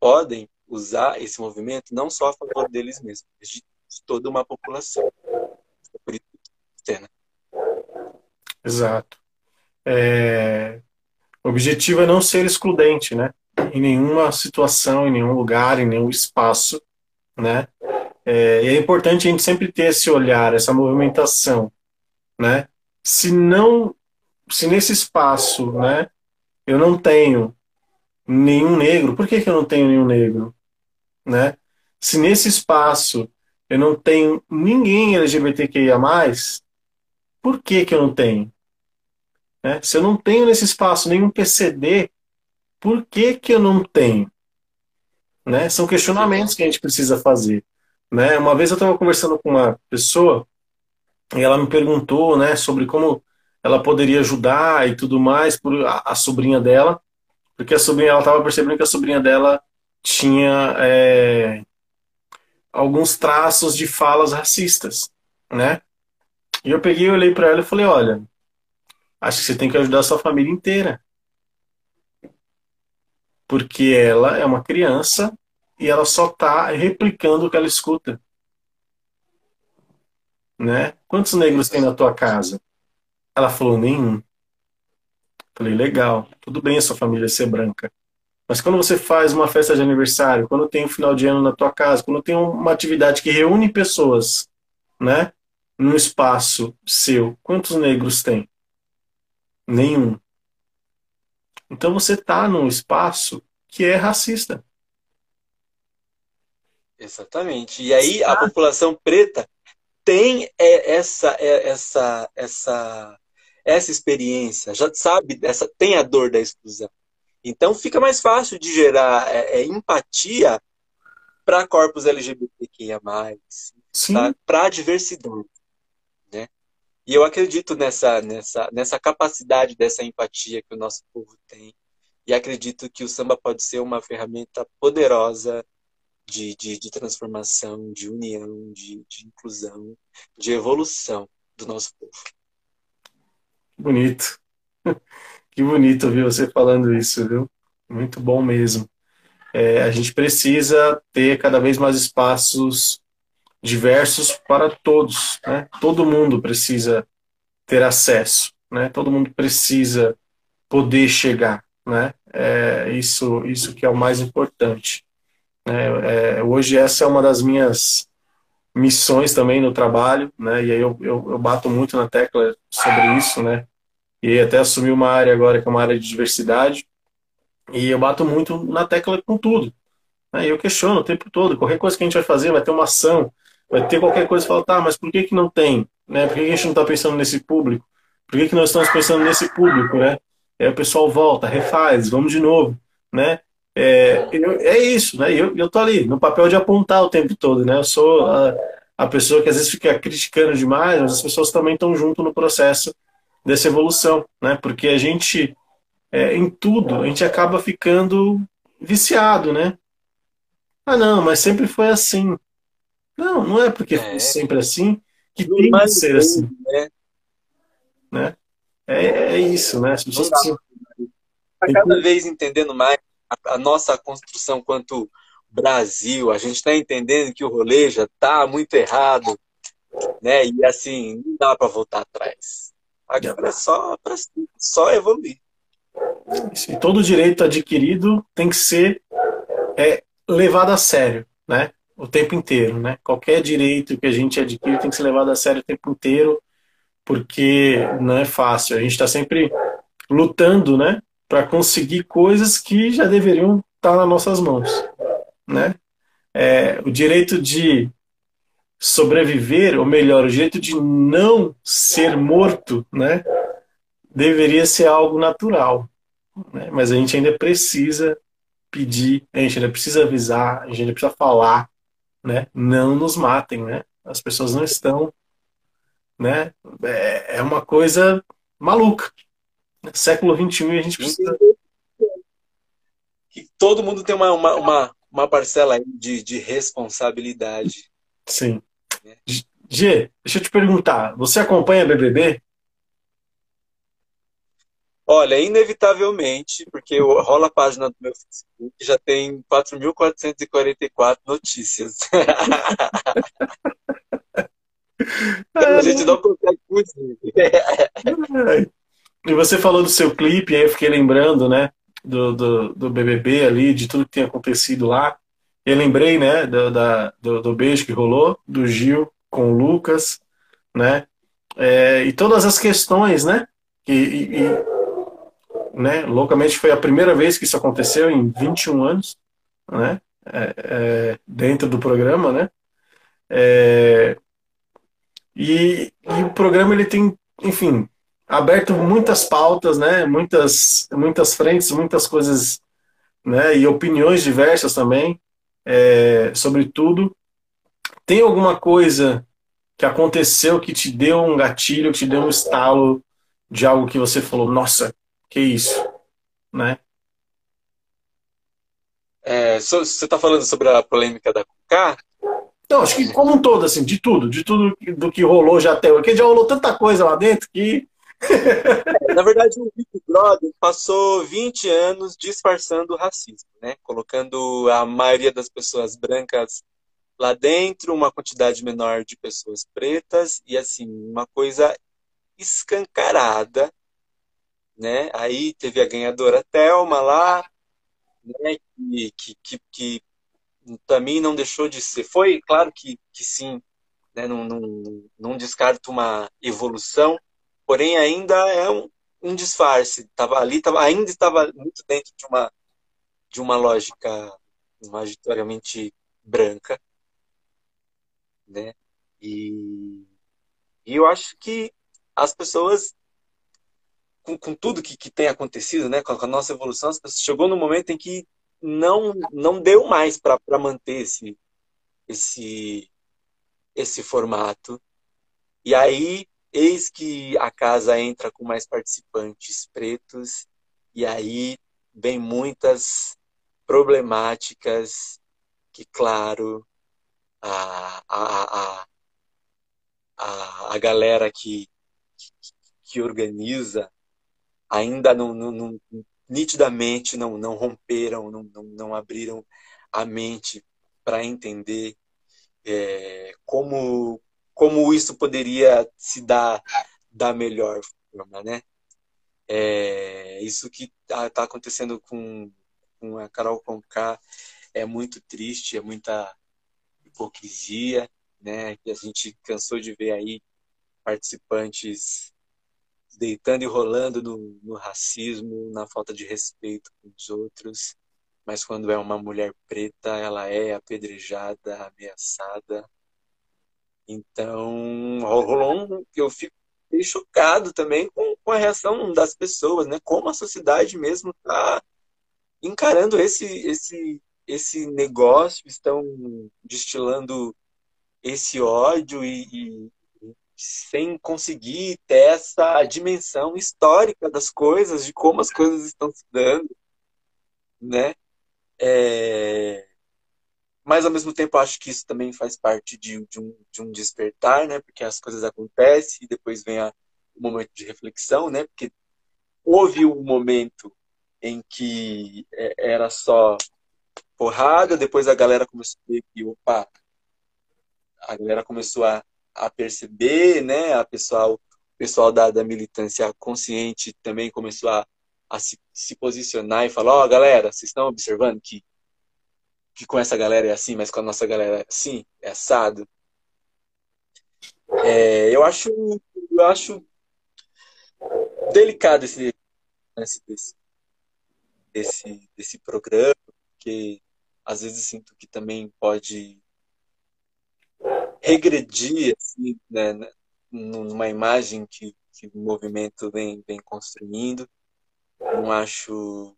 Podem usar esse movimento não só a favor deles mesmos, mas de, toda uma população. Por isso, cena. Exato. É... O objetivo é não ser excludente, né? Em nenhuma situação, em nenhum lugar, em nenhum espaço, né? É, é importante a gente sempre ter esse olhar, essa movimentação, né? Se não, se nesse espaço, né, eu não tenho nenhum negro, por que, que eu não tenho nenhum negro, né? Se nesse espaço eu não tenho ninguém LGBTQIA+, por que que eu não tenho? Né? Se eu não tenho nesse espaço nenhum PCD, por que que eu não tenho? Né? São questionamentos que a gente precisa fazer. Né? Uma vez eu estava conversando com uma pessoa e ela me perguntou né, sobre como ela poderia ajudar e tudo mais por a, a sobrinha dela, porque a sobrinha ela estava percebendo que a sobrinha dela tinha é, alguns traços de falas racistas, né? E eu peguei, olhei para ela e falei, olha, acho que você tem que ajudar a sua família inteira, porque ela é uma criança e ela só está replicando o que ela escuta. Né? Quantos negros tem na tua casa? Ela falou, nenhum. Falei, legal, tudo bem a sua família ser branca. Mas quando você faz uma festa de aniversário, quando tem um final de ano na tua casa, quando tem uma atividade que reúne pessoas, né? Num espaço seu, quantos negros tem? Nenhum. Então você está num espaço que é racista. Exatamente. E aí a população preta tem é, essa é, essa essa essa experiência, já sabe essa tem a dor da exclusão. Então fica mais fácil de gerar é, é, empatia para corpos LGBTQIA+, para a diversidade? E eu acredito nessa nessa nessa capacidade dessa empatia que o nosso povo tem e acredito que o samba pode ser uma ferramenta poderosa de, de, de transformação, de união, de, de inclusão, de evolução do nosso povo. Bonito. Que bonito ouvir você falando isso, viu? Muito bom mesmo. É, a gente precisa ter cada vez mais espaços diversos para todos, né? Todo mundo precisa ter acesso, né? Todo mundo precisa poder chegar, né? É, isso, isso que é o mais importante. É, é, hoje essa é uma das minhas missões também no trabalho, né? E aí eu, eu, eu, bato muito na tecla sobre isso, né? E até assumi uma área agora que é uma área de diversidade. E eu bato muito na tecla com tudo. Né? E eu questiono o tempo todo. Qualquer coisa que a gente vai fazer, vai ter uma ação, vai ter qualquer coisa que fala, tá, mas por que, que não tem? Né? Por que, que a gente não está pensando nesse público? Por que, que nós estamos pensando nesse público, né? Aí o pessoal volta, refaz, vamos de novo, né? É, eu, é isso, né? Eu, eu tô ali, no papel de apontar o tempo todo, né? Eu sou a, a pessoa que às vezes fica criticando demais, mas as pessoas também estão junto no processo dessa evolução, né? Porque a gente, é, em tudo, a gente acaba ficando viciado, né? Ah, não, mas sempre foi assim. Não, não é porque é. foi sempre assim que tem que ser assim. Né? né? É, é isso, né? As pessoas precisam... cada vez entendendo mais a, a nossa construção quanto Brasil, a gente está entendendo que o rolê já está muito errado, né? E assim, não dá para voltar atrás. Agora é só, pra, só evoluir. E todo direito adquirido tem que ser é, levado a sério, né? O tempo inteiro, né? Qualquer direito que a gente adquire tem que ser levado a sério o tempo inteiro, porque não é fácil. A gente está sempre lutando, né? para conseguir coisas que já deveriam estar tá nas nossas mãos, né? É, o direito de sobreviver, ou melhor, o direito de não ser morto, né? Deveria ser algo natural, né? Mas a gente ainda precisa pedir, a gente ainda precisa avisar, a gente ainda precisa falar, né? Não nos matem, né? As pessoas não estão, né? É, é uma coisa maluca, século XXI e a gente precisa. Que todo mundo tem uma, uma, uma, uma parcela de, de responsabilidade. Sim. Né? G, deixa eu te perguntar, você acompanha BBB? Olha, inevitavelmente, porque rola a página do meu Facebook, já tem 4.444 notícias. a gente não consegue fugir. E você falou do seu clipe, aí eu fiquei lembrando, né, do, do, do BBB ali, de tudo que tem acontecido lá. Eu lembrei, né, do, da, do, do beijo que rolou, do Gil com o Lucas, né, é, e todas as questões, né, e, e, né, loucamente foi a primeira vez que isso aconteceu em 21 anos, né, é, é, dentro do programa, né, É, e, e, o programa ele tem, enfim, aberto muitas pautas, né? Muitas, muitas frentes, muitas coisas, né? E opiniões diversas também é, sobre tudo. Tem alguma coisa que aconteceu que te deu um gatilho, que te deu um estalo de algo que você falou, nossa, que isso, né? É, você está falando sobre a polêmica da Cucá? Não, acho que como um todo, assim, de tudo, de tudo do que rolou já até porque já rolou tanta coisa lá dentro que. é, na verdade, o Big Brother passou 20 anos disfarçando o racismo, né? Colocando a maioria das pessoas brancas lá dentro, uma quantidade menor de pessoas pretas, e assim, uma coisa escancarada, né? Aí teve a ganhadora Thelma lá, né? Que, que, que, que também não deixou de ser. Foi, claro que, que sim, né? não, não, não descarto uma evolução, porém ainda é um, um disfarce. Tava ali, tava, ainda estava muito dentro de uma, de uma lógica majoritariamente branca. Né? E, e eu acho que as pessoas com, com tudo que, que tem acontecido, né, com a, nossa evolução, chegou no momento em que não não deu mais para manter esse esse esse formato. E aí eis que a casa entra com mais participantes pretos e aí vem muitas problemáticas que claro a a, a, a, a galera que, que, que organiza ainda não, não, não, nitidamente não, não romperam, não, não, não abriram a mente para entender é, como, como isso poderia se dar da melhor forma, né? É, isso que está tá acontecendo com, com a Carol Conká é muito triste, é muita hipocrisia, né? Que a gente cansou de ver aí participantes deitando e rolando no, no racismo, na falta de respeito com os outros. Mas quando é uma mulher preta, ela é apedrejada, ameaçada. Então, rolou um, eu fico chocado também com, com a reação das pessoas, né? Como a sociedade mesmo está encarando esse, esse, esse negócio, estão destilando esse ódio e, e, sem conseguir ter essa dimensão histórica das coisas, de como as coisas estão se dando, né? É... Mas ao mesmo tempo acho que isso também faz parte de, de, um, de um despertar, né? Porque as coisas acontecem e depois vem a, o momento de reflexão, né? Porque houve um momento em que é, era só porrada, depois a galera começou a ver que, opa, a galera começou a a perceber, né? A pessoal, o pessoal da, da militância consciente também começou a, a se, se posicionar e falar, ó, oh, galera, vocês estão observando que, que com essa galera é assim, mas com a nossa galera é assim, é assado. É, eu acho eu acho delicado esse desse, desse, desse programa, porque às vezes sinto que também pode regredir assim, né, né, numa imagem que, que o movimento vem, vem construindo. Não acho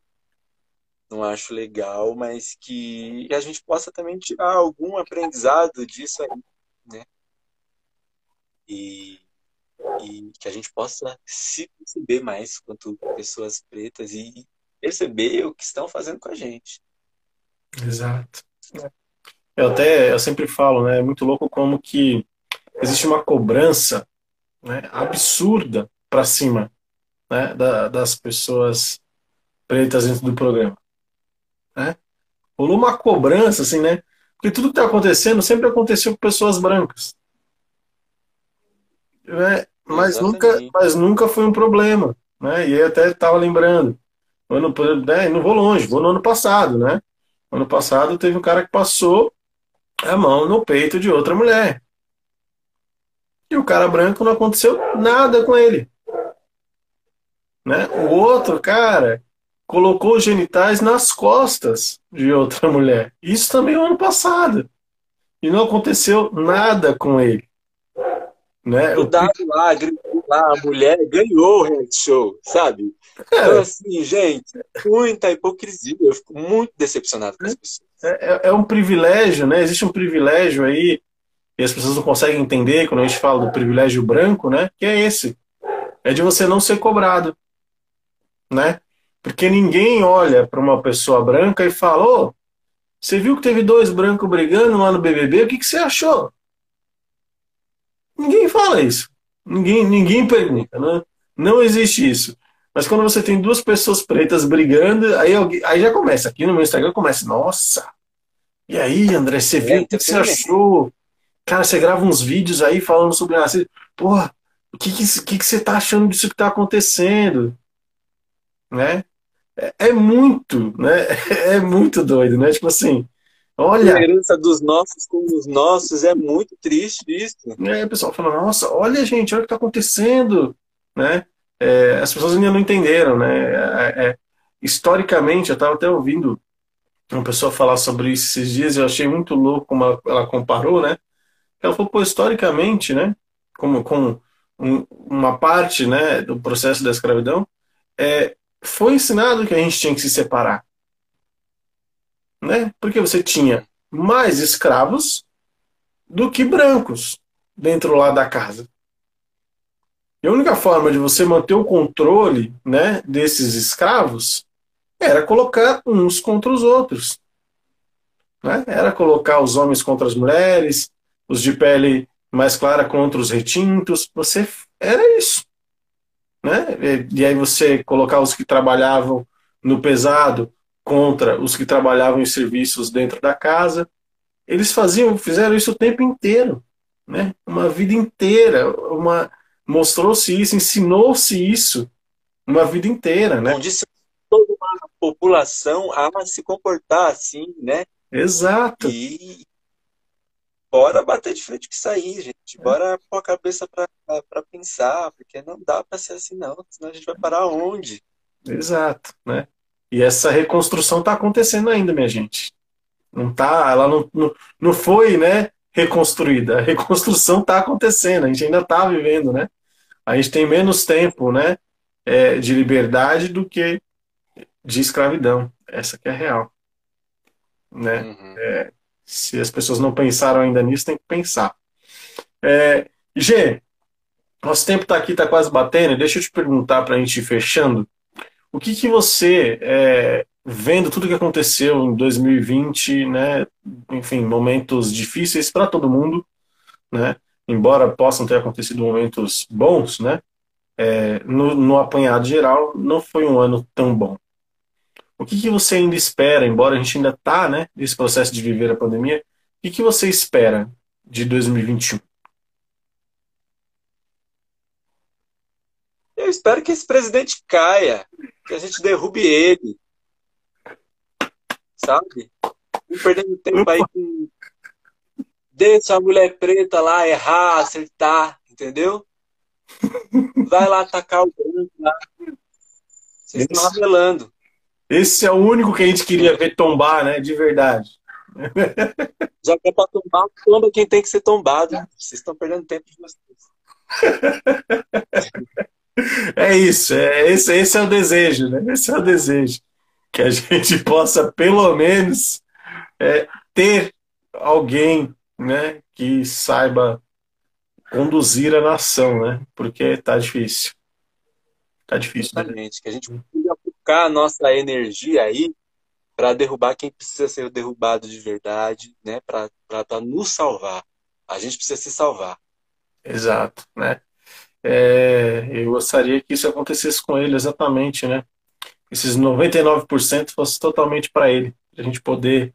não acho legal, mas que a gente possa também tirar algum aprendizado disso aí, né? E, e que a gente possa se perceber mais quanto pessoas pretas e perceber o que estão fazendo com a gente. Exato. Eu até eu sempre falo, né? É muito louco como que existe uma cobrança né, absurda para cima né, da, das pessoas pretas dentro do programa. Né? Rolou uma cobrança, assim, né? Porque tudo que está acontecendo sempre aconteceu com pessoas brancas. Né? Mas, nunca, mas nunca foi um problema. Né? E eu até estava lembrando. Ano, né, não vou longe, vou no ano passado, né? Ano passado teve um cara que passou a mão no peito de outra mulher. E o cara branco não aconteceu nada com ele. Né? O outro cara colocou os genitais nas costas de outra mulher. Isso também no ano passado. e não aconteceu nada com ele. Né? O dado lá, gritou lá, a mulher ganhou o reality show, sabe? É. Então, assim, gente, muita hipocrisia. Eu fico muito decepcionado com as pessoas. É, é, é um privilégio, né? Existe um privilégio aí, e as pessoas não conseguem entender quando a gente fala do privilégio branco, né? Que é esse. É de você não ser cobrado. Né? Porque ninguém olha para uma pessoa branca e fala: Ô, você viu que teve dois brancos brigando lá no BBB? O que, que você achou? Ninguém fala isso. Ninguém, ninguém pergunta. Né? Não existe isso. Mas quando você tem duas pessoas pretas brigando, aí, aí já começa. Aqui no meu Instagram começa, nossa. E aí, André, você viu? O que você achou? Cara, você grava uns vídeos aí falando sobre racismo. Porra, o que, que, que, que você tá achando disso que tá acontecendo? Né? É, é muito, né? É muito doido, né? Tipo assim, olha. A herança dos nossos com os nossos é muito triste isso. É, o pessoal fala, nossa, olha, gente, olha o que tá acontecendo, né? É, as pessoas ainda não entenderam, né? É, é, historicamente, eu estava até ouvindo uma pessoa falar sobre isso esses dias, eu achei muito louco como ela, ela comparou, né? Ela falou, pô, historicamente, né? Como, como um, uma parte né, do processo da escravidão, é, foi ensinado que a gente tinha que se separar. Né? Porque você tinha mais escravos do que brancos dentro lá da casa. E a única forma de você manter o controle né, desses escravos era colocar uns contra os outros. Né? Era colocar os homens contra as mulheres, os de pele mais clara contra os retintos. Você era isso. Né? E, e aí você colocar os que trabalhavam no pesado contra os que trabalhavam em serviços dentro da casa. Eles faziam, fizeram isso o tempo inteiro, né? Uma vida inteira, uma mostrou-se isso, ensinou-se isso uma vida inteira, né? Disse toda uma população a se comportar assim, né? Exato. E bora bater de frente com isso aí, gente. Bora pôr a cabeça para pensar, porque não dá para ser assim não, senão a gente vai parar onde? Exato, né? E essa reconstrução está acontecendo ainda, minha gente. Não tá, ela não, não, não foi, né, reconstruída. A reconstrução está acontecendo, a gente ainda está vivendo, né? A gente tem menos tempo né, é, de liberdade do que de escravidão. Essa que é real. Né? Uhum. É, se as pessoas não pensaram ainda nisso, tem que pensar. É, G, nosso tempo está aqui, está quase batendo. Deixa eu te perguntar para a gente ir fechando. O que, que você, é, vendo tudo que aconteceu em 2020, né, enfim, momentos difíceis para todo mundo, né, embora possam ter acontecido momentos bons, né? É, no, no, apanhado geral, não foi um ano tão bom. O que, que você ainda espera, embora a gente ainda está né, nesse processo de viver a pandemia, o que, que você espera de 2021? Eu espero que esse presidente caia, que a gente derrube ele. Sabe? Não perdendo tempo aí com Deixa a mulher preta lá errar, acertar, entendeu? Vai lá atacar o branco lá. Vocês esse, estão ramelando. Esse é o único que a gente queria ver tombar, né? De verdade. Já que é pra tombar, tomba quem tem que ser tombado. Vocês estão perdendo tempo de vocês. É isso, é, esse, esse é o desejo, né? Esse é o desejo. Que a gente possa, pelo menos, é, ter alguém né, que saiba conduzir a nação, né? Porque tá difícil. Tá difícil. Né? Exatamente. Né? Que a gente consiga focar a nossa energia aí para derrubar quem precisa ser derrubado de verdade, né? Para nos salvar. A gente precisa se salvar. Exato, né? É, eu gostaria que isso acontecesse com ele exatamente, né? Esses 99% fosse totalmente para ele, a gente poder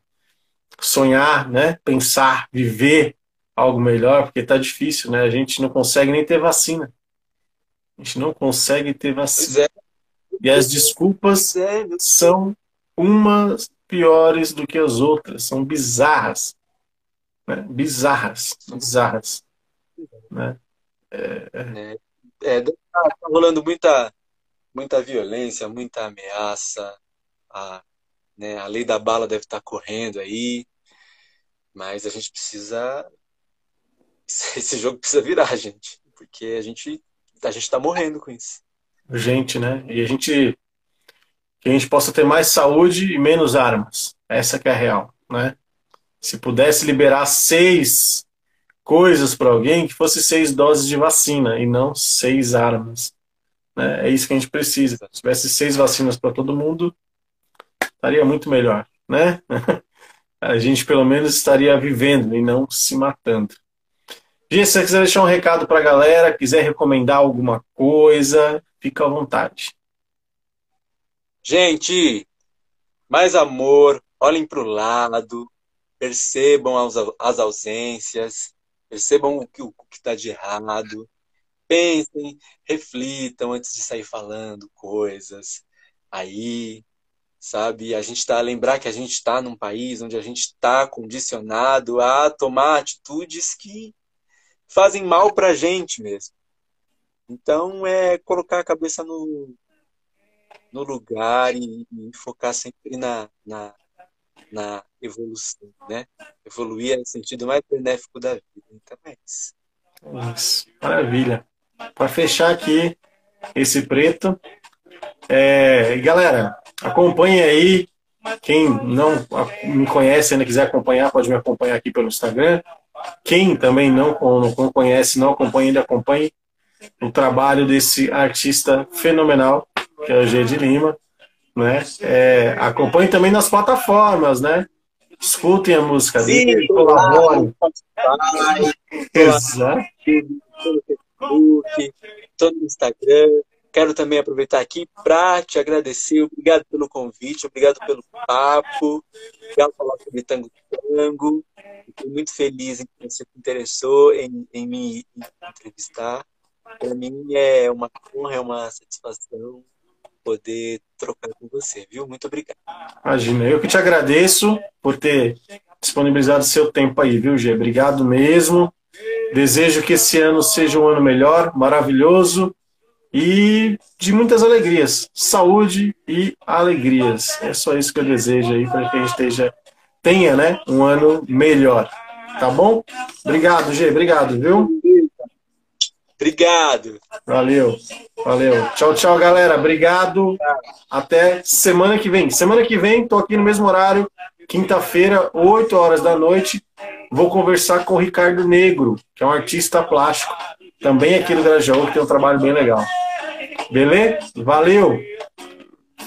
sonhar, né? Pensar, viver algo melhor, porque tá difícil, né? A gente não consegue nem ter vacina. A gente não consegue ter vacina. É. E as desculpas é. são umas piores do que as outras, são bizarras. Né? Bizarras, bizarras. Né? É, é, é, tá rolando muita, muita violência, muita ameaça. A, né, a lei da bala deve estar correndo aí. Mas a gente precisa. Esse jogo precisa virar, gente. Porque a gente, a gente tá morrendo com isso. Gente, né? E a gente. Que a gente possa ter mais saúde e menos armas. Essa que é a real, né? Se pudesse liberar seis coisas para alguém, que fosse seis doses de vacina e não seis armas. Né? É isso que a gente precisa. Se tivesse seis vacinas para todo mundo, estaria muito melhor, né? A gente pelo menos estaria vivendo e não se matando. Gia, se você quiser deixar um recado para a galera, quiser recomendar alguma coisa, fica à vontade. Gente, mais amor, olhem para o lado, percebam as ausências, percebam o que está de errado, pensem, reflitam antes de sair falando coisas aí, sabe? A gente está a lembrar que a gente está num país onde a gente está condicionado a tomar atitudes que fazem mal para a gente mesmo. Então é colocar a cabeça no, no lugar e, e focar sempre na, na, na evolução, né? Evoluir é o sentido mais benéfico da vida. Então é isso. Isso. Maravilha. Para fechar aqui esse preto, é, galera, acompanhe aí. Quem não me conhece, ainda quiser acompanhar, pode me acompanhar aqui pelo Instagram. Quem também não, não conhece, não acompanha, ainda acompanhe o trabalho desse artista fenomenal, que é o G de Lima. Né? É, acompanhe também nas plataformas, né? Escutem a música Sim, dele, colaborem. Exato. Facebook, todo no Instagram. Quero também aproveitar aqui para te agradecer. Obrigado pelo convite, obrigado pelo papo, obrigado falar sobre Tango Tango. Estou muito feliz em que você se interessou em, em me entrevistar. Para mim é uma honra, é uma satisfação poder trocar com você, viu? Muito obrigado. Imagina, eu que te agradeço por ter disponibilizado seu tempo aí, viu, Gê? Obrigado mesmo. Desejo que esse ano seja um ano melhor, maravilhoso e de muitas alegrias, saúde e alegrias. É só isso que eu desejo aí para que a gente esteja, tenha, né, um ano melhor. Tá bom? Obrigado, Gê, obrigado, viu? Obrigado. Valeu, valeu. Tchau, tchau, galera. Obrigado. Até semana que vem. Semana que vem, tô aqui no mesmo horário, quinta-feira, 8 horas da noite vou conversar com o Ricardo Negro, que é um artista plástico, também aqui do Grajaú, que tem um trabalho bem legal. Beleza? Valeu!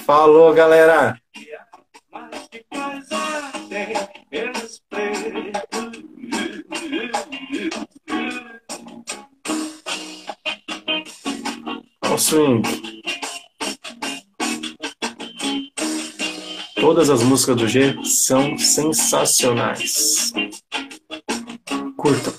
Falou, galera! Ao swing. Todas as músicas do G são sensacionais curtam.